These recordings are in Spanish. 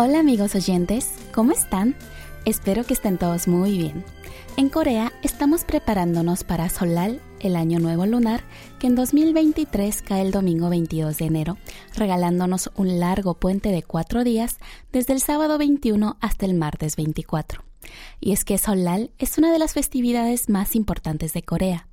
Hola amigos oyentes, ¿cómo están? Espero que estén todos muy bien. En Corea estamos preparándonos para Solal, el año nuevo lunar, que en 2023 cae el domingo 22 de enero, regalándonos un largo puente de cuatro días desde el sábado 21 hasta el martes 24. Y es que Solal es una de las festividades más importantes de Corea.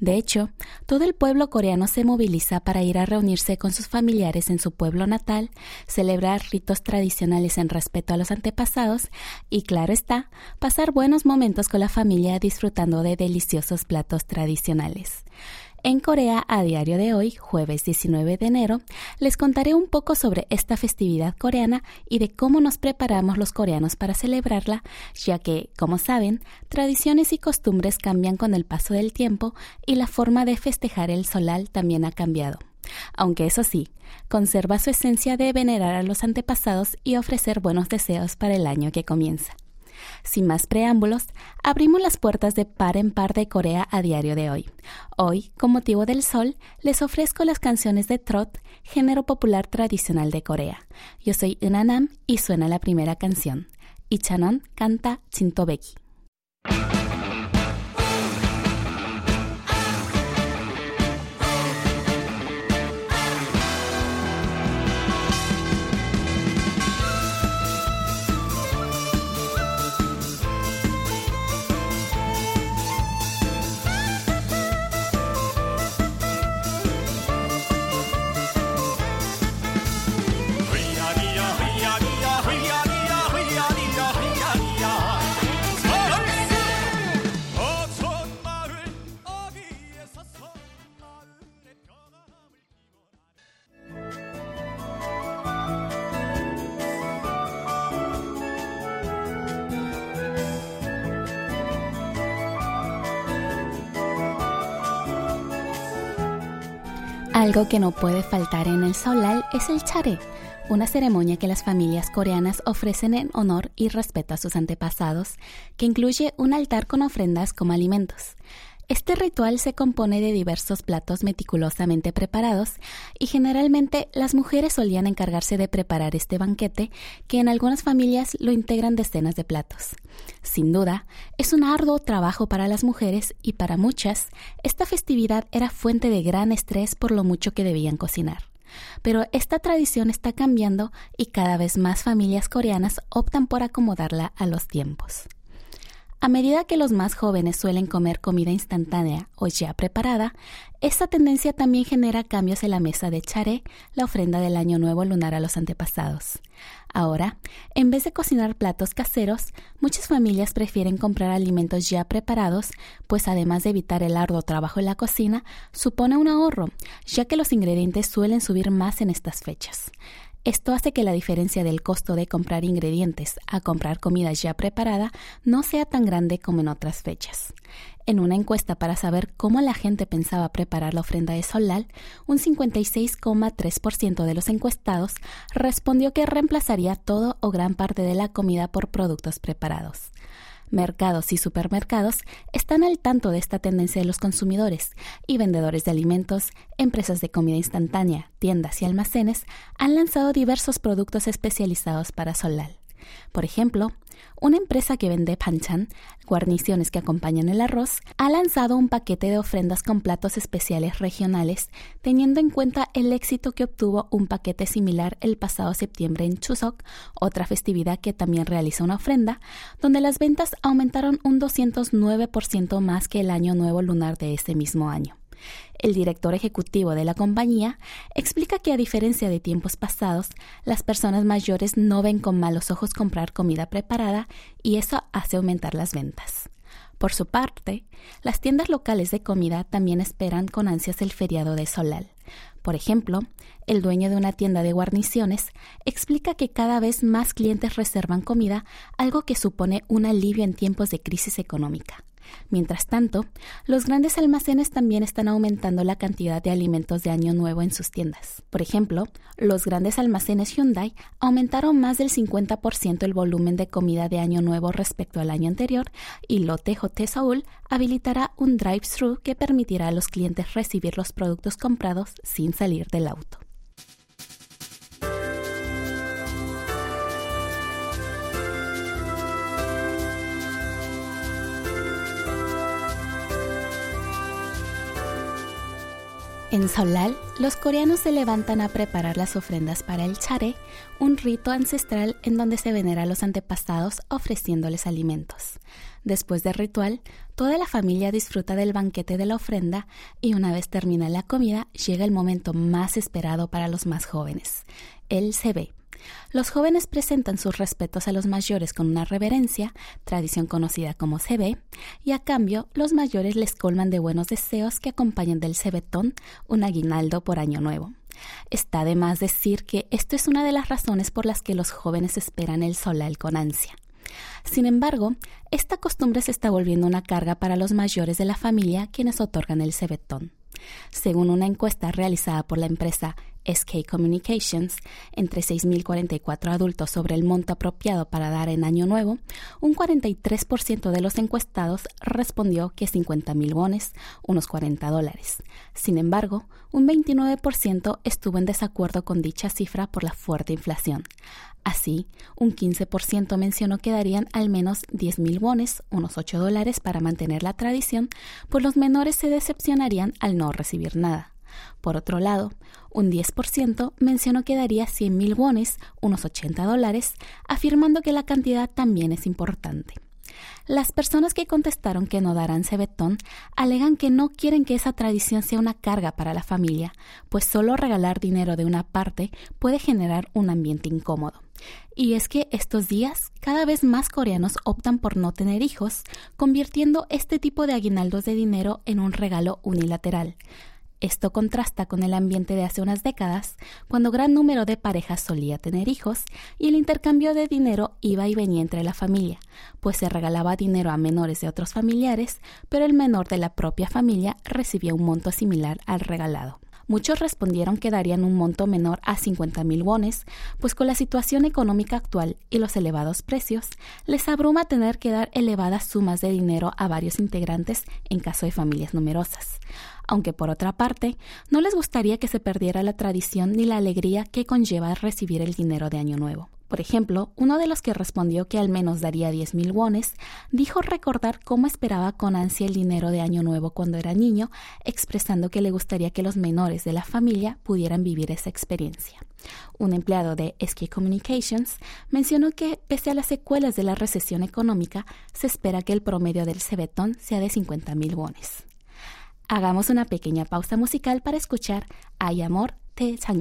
De hecho, todo el pueblo coreano se moviliza para ir a reunirse con sus familiares en su pueblo natal, celebrar ritos tradicionales en respeto a los antepasados y, claro está, pasar buenos momentos con la familia disfrutando de deliciosos platos tradicionales. En Corea, a diario de hoy, jueves 19 de enero, les contaré un poco sobre esta festividad coreana y de cómo nos preparamos los coreanos para celebrarla, ya que, como saben, tradiciones y costumbres cambian con el paso del tiempo y la forma de festejar el solal también ha cambiado. Aunque eso sí, conserva su esencia de venerar a los antepasados y ofrecer buenos deseos para el año que comienza. Sin más preámbulos, abrimos las puertas de par en par de Corea a diario de hoy. Hoy, con motivo del sol, les ofrezco las canciones de trot, género popular tradicional de Corea. Yo soy Unanam y suena la primera canción. Ichanon canta Chintobeki. Algo que no puede faltar en el Solal es el charé, una ceremonia que las familias coreanas ofrecen en honor y respeto a sus antepasados, que incluye un altar con ofrendas como alimentos. Este ritual se compone de diversos platos meticulosamente preparados y generalmente las mujeres solían encargarse de preparar este banquete que en algunas familias lo integran decenas de platos. Sin duda, es un arduo trabajo para las mujeres y para muchas, esta festividad era fuente de gran estrés por lo mucho que debían cocinar. Pero esta tradición está cambiando y cada vez más familias coreanas optan por acomodarla a los tiempos. A medida que los más jóvenes suelen comer comida instantánea o ya preparada, esta tendencia también genera cambios en la mesa de charé, la ofrenda del año nuevo lunar a los antepasados. Ahora, en vez de cocinar platos caseros, muchas familias prefieren comprar alimentos ya preparados, pues además de evitar el arduo trabajo en la cocina, supone un ahorro, ya que los ingredientes suelen subir más en estas fechas. Esto hace que la diferencia del costo de comprar ingredientes a comprar comida ya preparada no sea tan grande como en otras fechas. En una encuesta para saber cómo la gente pensaba preparar la ofrenda de Solal, un 56,3% de los encuestados respondió que reemplazaría todo o gran parte de la comida por productos preparados mercados y supermercados están al tanto de esta tendencia de los consumidores y vendedores de alimentos, empresas de comida instantánea, tiendas y almacenes han lanzado diversos productos especializados para Solal. Por ejemplo, una empresa que vende panchan, guarniciones que acompañan el arroz, ha lanzado un paquete de ofrendas con platos especiales regionales, teniendo en cuenta el éxito que obtuvo un paquete similar el pasado septiembre en Chuseok, otra festividad que también realiza una ofrenda, donde las ventas aumentaron un 209% más que el año nuevo lunar de ese mismo año. El director ejecutivo de la compañía explica que a diferencia de tiempos pasados, las personas mayores no ven con malos ojos comprar comida preparada y eso hace aumentar las ventas. Por su parte, las tiendas locales de comida también esperan con ansias el feriado de Solal. Por ejemplo, el dueño de una tienda de guarniciones explica que cada vez más clientes reservan comida, algo que supone un alivio en tiempos de crisis económica. Mientras tanto, los grandes almacenes también están aumentando la cantidad de alimentos de Año Nuevo en sus tiendas. Por ejemplo, los grandes almacenes Hyundai aumentaron más del 50% el volumen de comida de Año Nuevo respecto al año anterior y Lotte J. Seoul habilitará un drive-thru que permitirá a los clientes recibir los productos comprados sin salir del auto. En Solal, los coreanos se levantan a preparar las ofrendas para el chare, un rito ancestral en donde se venera a los antepasados ofreciéndoles alimentos. Después del ritual, toda la familia disfruta del banquete de la ofrenda y una vez termina la comida llega el momento más esperado para los más jóvenes, el ve. Los jóvenes presentan sus respetos a los mayores con una reverencia, tradición conocida como CB, y a cambio los mayores les colman de buenos deseos que acompañan del cebetón un aguinaldo por año nuevo. Está de más decir que esto es una de las razones por las que los jóvenes esperan el solal con ansia. Sin embargo, esta costumbre se está volviendo una carga para los mayores de la familia quienes otorgan el cebetón. Según una encuesta realizada por la empresa SK Communications, entre 6.044 adultos sobre el monto apropiado para dar en Año Nuevo, un 43% de los encuestados respondió que 50.000 bones, unos 40 dólares. Sin embargo, un 29% estuvo en desacuerdo con dicha cifra por la fuerte inflación. Así, un 15% mencionó que darían al menos 10.000 bones, unos 8 dólares, para mantener la tradición, pues los menores se decepcionarían al no recibir nada. Por otro lado, un 10% mencionó que daría 100.000 bones, unos 80 dólares, afirmando que la cantidad también es importante. Las personas que contestaron que no darán cebetón alegan que no quieren que esa tradición sea una carga para la familia, pues solo regalar dinero de una parte puede generar un ambiente incómodo. Y es que estos días cada vez más coreanos optan por no tener hijos, convirtiendo este tipo de aguinaldos de dinero en un regalo unilateral. Esto contrasta con el ambiente de hace unas décadas, cuando gran número de parejas solía tener hijos y el intercambio de dinero iba y venía entre la familia, pues se regalaba dinero a menores de otros familiares, pero el menor de la propia familia recibía un monto similar al regalado. Muchos respondieron que darían un monto menor a 50 mil wones, pues con la situación económica actual y los elevados precios, les abruma tener que dar elevadas sumas de dinero a varios integrantes en caso de familias numerosas aunque por otra parte no les gustaría que se perdiera la tradición ni la alegría que conlleva recibir el dinero de Año Nuevo. Por ejemplo, uno de los que respondió que al menos daría 10.000 wones dijo recordar cómo esperaba con ansia el dinero de Año Nuevo cuando era niño, expresando que le gustaría que los menores de la familia pudieran vivir esa experiencia. Un empleado de SK Communications mencionó que, pese a las secuelas de la recesión económica, se espera que el promedio del cebetón sea de 50.000 wones. Hagamos una pequeña pausa musical para escuchar Hay Amor de Sang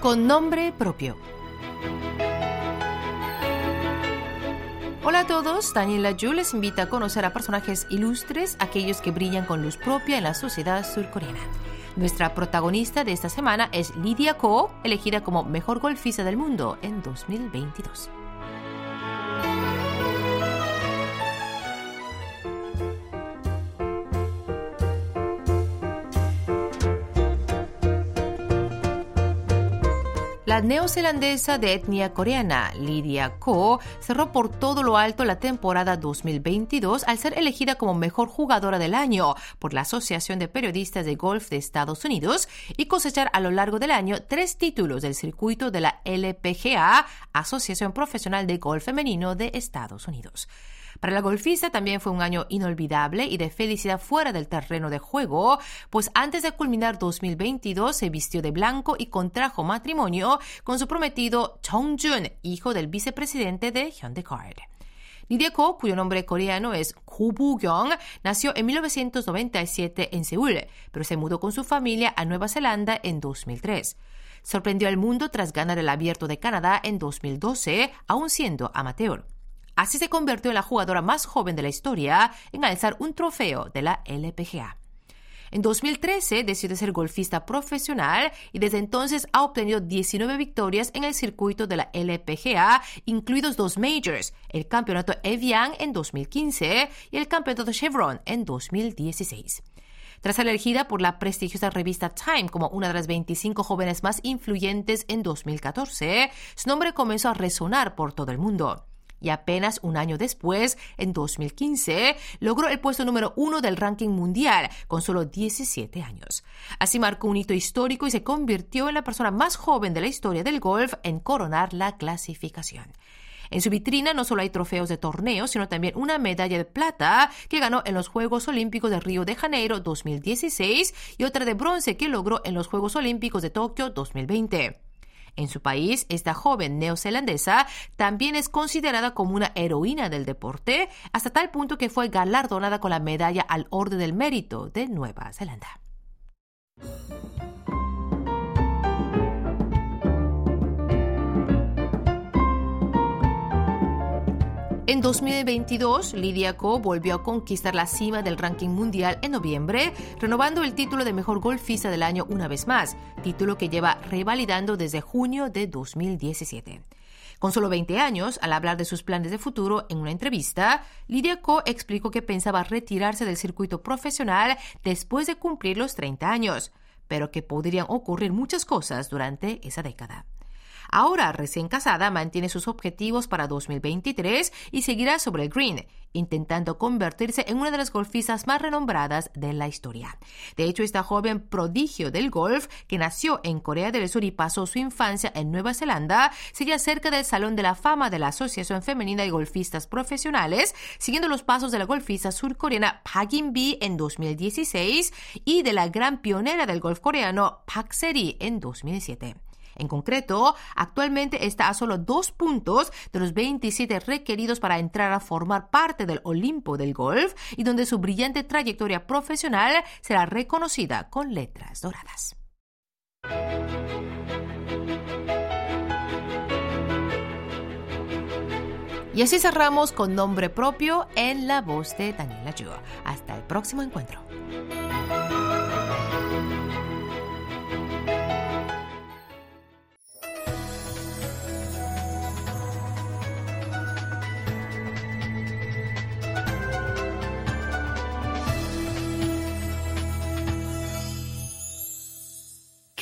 con nombre propio. Hola a todos, Daniela Yu les invita a conocer a personajes ilustres, aquellos que brillan con luz propia en la sociedad surcoreana. Nuestra protagonista de esta semana es Lydia Ko, elegida como mejor golfista del mundo en 2022. La neozelandesa de etnia coreana, Lydia Ko, cerró por todo lo alto la temporada 2022 al ser elegida como mejor jugadora del año por la Asociación de Periodistas de Golf de Estados Unidos y cosechar a lo largo del año tres títulos del circuito de la LPGA, Asociación Profesional de Golf Femenino de Estados Unidos. Para la golfista también fue un año inolvidable y de felicidad fuera del terreno de juego, pues antes de culminar 2022 se vistió de blanco y contrajo matrimonio con su prometido Chong Jun, hijo del vicepresidente de Hyundai Card. Lydia Ko, cuyo nombre coreano es Ko Bu-kyung, nació en 1997 en Seúl, pero se mudó con su familia a Nueva Zelanda en 2003. Sorprendió al mundo tras ganar el Abierto de Canadá en 2012, aún siendo amateur. Así se convirtió en la jugadora más joven de la historia en alzar un trofeo de la LPGA. En 2013 decidió ser golfista profesional y desde entonces ha obtenido 19 victorias en el circuito de la LPGA, incluidos dos majors, el campeonato Evian en 2015 y el campeonato Chevron en 2016. Tras ser elegida por la prestigiosa revista Time como una de las 25 jóvenes más influyentes en 2014, su nombre comenzó a resonar por todo el mundo y apenas un año después, en 2015, logró el puesto número uno del ranking mundial con solo 17 años. Así marcó un hito histórico y se convirtió en la persona más joven de la historia del golf en coronar la clasificación. En su vitrina no solo hay trofeos de torneos, sino también una medalla de plata que ganó en los Juegos Olímpicos de Río de Janeiro 2016 y otra de bronce que logró en los Juegos Olímpicos de Tokio 2020. En su país, esta joven neozelandesa también es considerada como una heroína del deporte, hasta tal punto que fue galardonada con la medalla al Orden del Mérito de Nueva Zelanda. En 2022, Lydia Ko volvió a conquistar la cima del ranking mundial en noviembre, renovando el título de mejor golfista del año una vez más, título que lleva revalidando desde junio de 2017. Con solo 20 años, al hablar de sus planes de futuro en una entrevista, Lydia Ko explicó que pensaba retirarse del circuito profesional después de cumplir los 30 años, pero que podrían ocurrir muchas cosas durante esa década. Ahora, recién casada, mantiene sus objetivos para 2023 y seguirá sobre el green, intentando convertirse en una de las golfistas más renombradas de la historia. De hecho, esta joven prodigio del golf, que nació en Corea del Sur y pasó su infancia en Nueva Zelanda, sigue cerca del Salón de la Fama de la Asociación Femenina de Golfistas Profesionales, siguiendo los pasos de la golfista surcoreana Park In-bi en 2016 y de la gran pionera del golf coreano Park Se-ri en 2007. En concreto, actualmente está a solo dos puntos de los 27 requeridos para entrar a formar parte del Olimpo del golf y donde su brillante trayectoria profesional será reconocida con letras doradas. Y así cerramos con nombre propio en la voz de Daniela Yu. Hasta el próximo encuentro.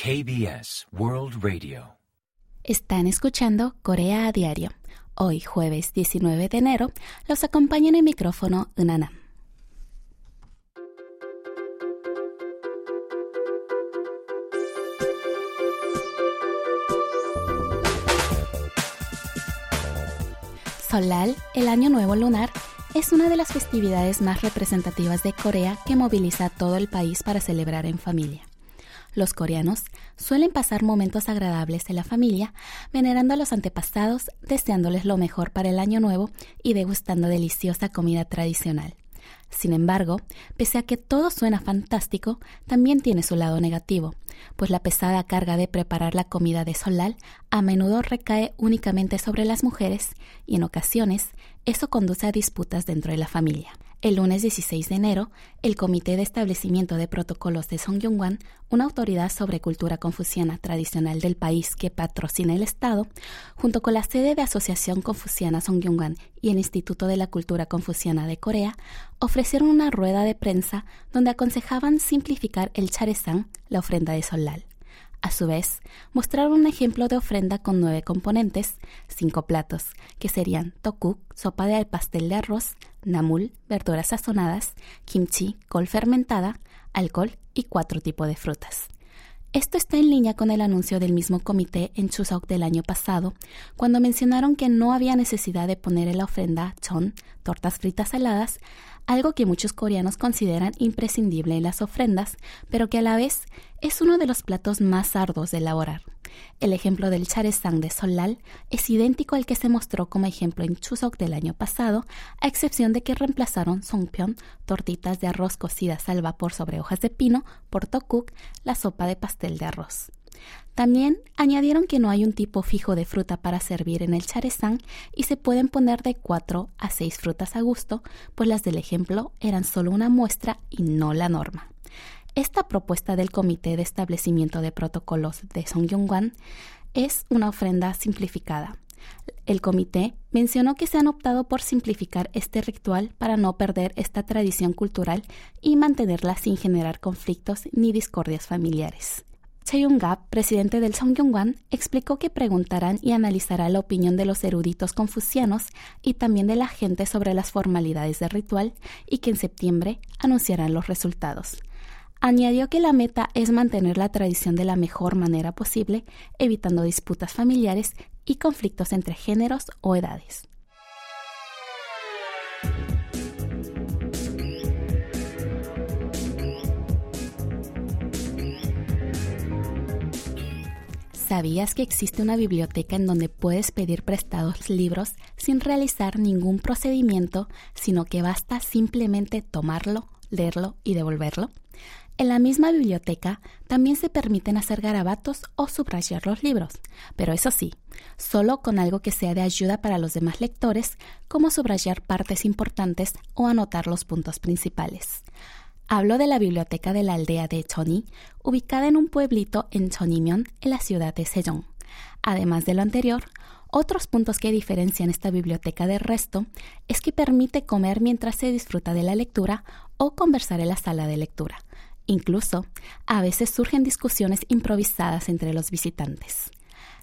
KBS World Radio. Están escuchando Corea a Diario. Hoy, jueves 19 de enero, los acompaña en el micrófono Unana. Solal, el Año Nuevo Lunar, es una de las festividades más representativas de Corea que moviliza a todo el país para celebrar en familia. Los coreanos suelen pasar momentos agradables en la familia, venerando a los antepasados, deseándoles lo mejor para el año nuevo y degustando deliciosa comida tradicional. Sin embargo, pese a que todo suena fantástico, también tiene su lado negativo, pues la pesada carga de preparar la comida de solal a menudo recae únicamente sobre las mujeres y en ocasiones eso conduce a disputas dentro de la familia. El lunes 16 de enero, el Comité de Establecimiento de Protocolos de Songyungwan, una autoridad sobre cultura confuciana tradicional del país que patrocina el Estado, junto con la sede de Asociación Confuciana Songyungwan y el Instituto de la Cultura Confuciana de Corea, ofrecieron una rueda de prensa donde aconsejaban simplificar el charesang, la ofrenda de solal. A su vez, mostraron un ejemplo de ofrenda con nueve componentes, cinco platos, que serían tokuk, sopa de pastel de arroz, namul, verduras sazonadas, kimchi, col fermentada, alcohol y cuatro tipos de frutas. Esto está en línea con el anuncio del mismo comité en Chuseok del año pasado, cuando mencionaron que no había necesidad de poner en la ofrenda chon, tortas fritas saladas, algo que muchos coreanos consideran imprescindible en las ofrendas, pero que a la vez es uno de los platos más arduos de elaborar. El ejemplo del charesang de Solal es idéntico al que se mostró como ejemplo en Chuseok del año pasado, a excepción de que reemplazaron songpyeon, tortitas de arroz cocidas al vapor sobre hojas de pino, por tokuk, la sopa de pastel de arroz. También añadieron que no hay un tipo fijo de fruta para servir en el charesang y se pueden poner de 4 a 6 frutas a gusto, pues las del ejemplo eran solo una muestra y no la norma. Esta propuesta del Comité de Establecimiento de Protocolos de Songyongwan es una ofrenda simplificada. El comité mencionó que se han optado por simplificar este ritual para no perder esta tradición cultural y mantenerla sin generar conflictos ni discordias familiares. Cheyung-gap, presidente del Songyongwan, explicó que preguntarán y analizará la opinión de los eruditos confucianos y también de la gente sobre las formalidades del ritual y que en septiembre anunciarán los resultados. Añadió que la meta es mantener la tradición de la mejor manera posible, evitando disputas familiares y conflictos entre géneros o edades. ¿Sabías que existe una biblioteca en donde puedes pedir prestados libros sin realizar ningún procedimiento, sino que basta simplemente tomarlo, leerlo y devolverlo? En la misma biblioteca también se permiten hacer garabatos o subrayar los libros, pero eso sí, solo con algo que sea de ayuda para los demás lectores, como subrayar partes importantes o anotar los puntos principales. Hablo de la biblioteca de la aldea de Choni, ubicada en un pueblito en Chonimyeon, en la ciudad de Sejong. Además de lo anterior, otros puntos que diferencian esta biblioteca del resto es que permite comer mientras se disfruta de la lectura o conversar en la sala de lectura. Incluso, a veces surgen discusiones improvisadas entre los visitantes.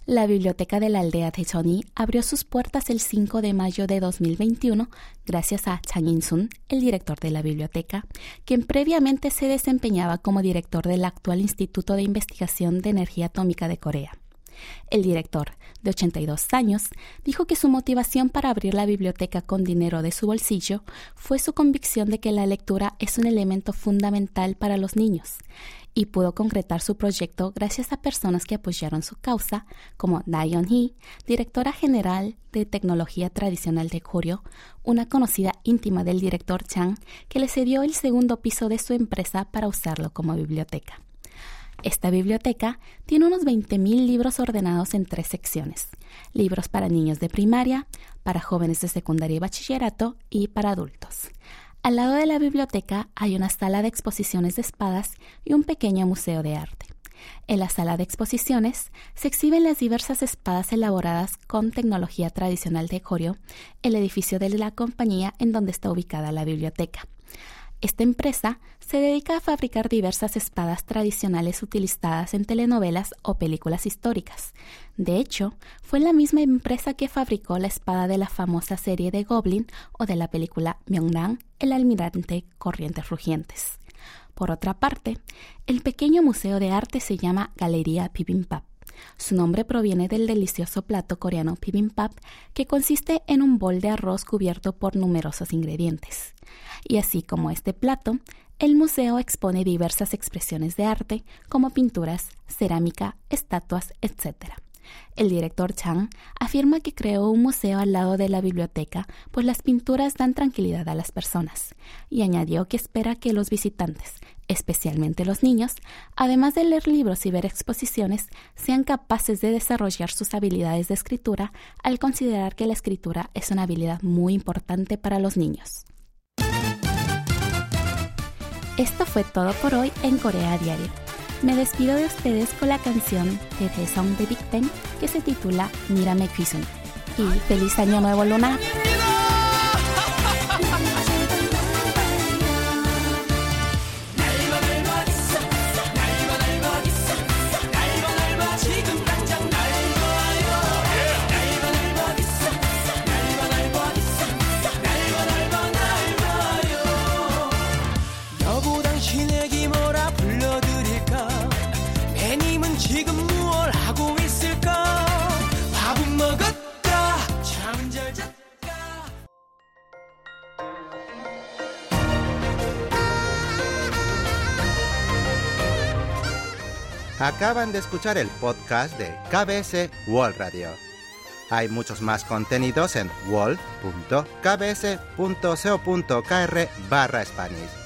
La Biblioteca de la Aldea de Choni abrió sus puertas el 5 de mayo de 2021 gracias a Chang In-sun, el director de la biblioteca, quien previamente se desempeñaba como director del actual Instituto de Investigación de Energía Atómica de Corea. El director, de 82 años, dijo que su motivación para abrir la biblioteca con dinero de su bolsillo fue su convicción de que la lectura es un elemento fundamental para los niños y pudo concretar su proyecto gracias a personas que apoyaron su causa, como Dayon Hee, directora general de tecnología tradicional de Koryo, una conocida íntima del director Chang, que le cedió el segundo piso de su empresa para usarlo como biblioteca. Esta biblioteca tiene unos 20.000 libros ordenados en tres secciones. Libros para niños de primaria, para jóvenes de secundaria y bachillerato y para adultos. Al lado de la biblioteca hay una sala de exposiciones de espadas y un pequeño museo de arte. En la sala de exposiciones se exhiben las diversas espadas elaboradas con tecnología tradicional de Koryo, el edificio de la compañía en donde está ubicada la biblioteca. Esta empresa se dedica a fabricar diversas espadas tradicionales utilizadas en telenovelas o películas históricas. De hecho, fue la misma empresa que fabricó la espada de la famosa serie de Goblin o de la película Myeongdang, el almirante Corrientes Rugientes. Por otra parte, el pequeño museo de arte se llama Galería Bibimbap. Su nombre proviene del delicioso plato coreano bibimbap, que consiste en un bol de arroz cubierto por numerosos ingredientes. Y así como este plato, el museo expone diversas expresiones de arte, como pinturas, cerámica, estatuas, etc. El director Chang afirma que creó un museo al lado de la biblioteca, pues las pinturas dan tranquilidad a las personas, y añadió que espera que los visitantes, especialmente los niños, además de leer libros y ver exposiciones, sean capaces de desarrollar sus habilidades de escritura al considerar que la escritura es una habilidad muy importante para los niños. Esto fue todo por hoy en Corea Diario. Me despido de ustedes con la canción de The Song de Big Bang que se titula Mírame Kwisun. Y feliz año nuevo lunar. Acaban de escuchar el podcast de KBS World Radio. Hay muchos más contenidos en wall.kbs.co.kr barra Spanish.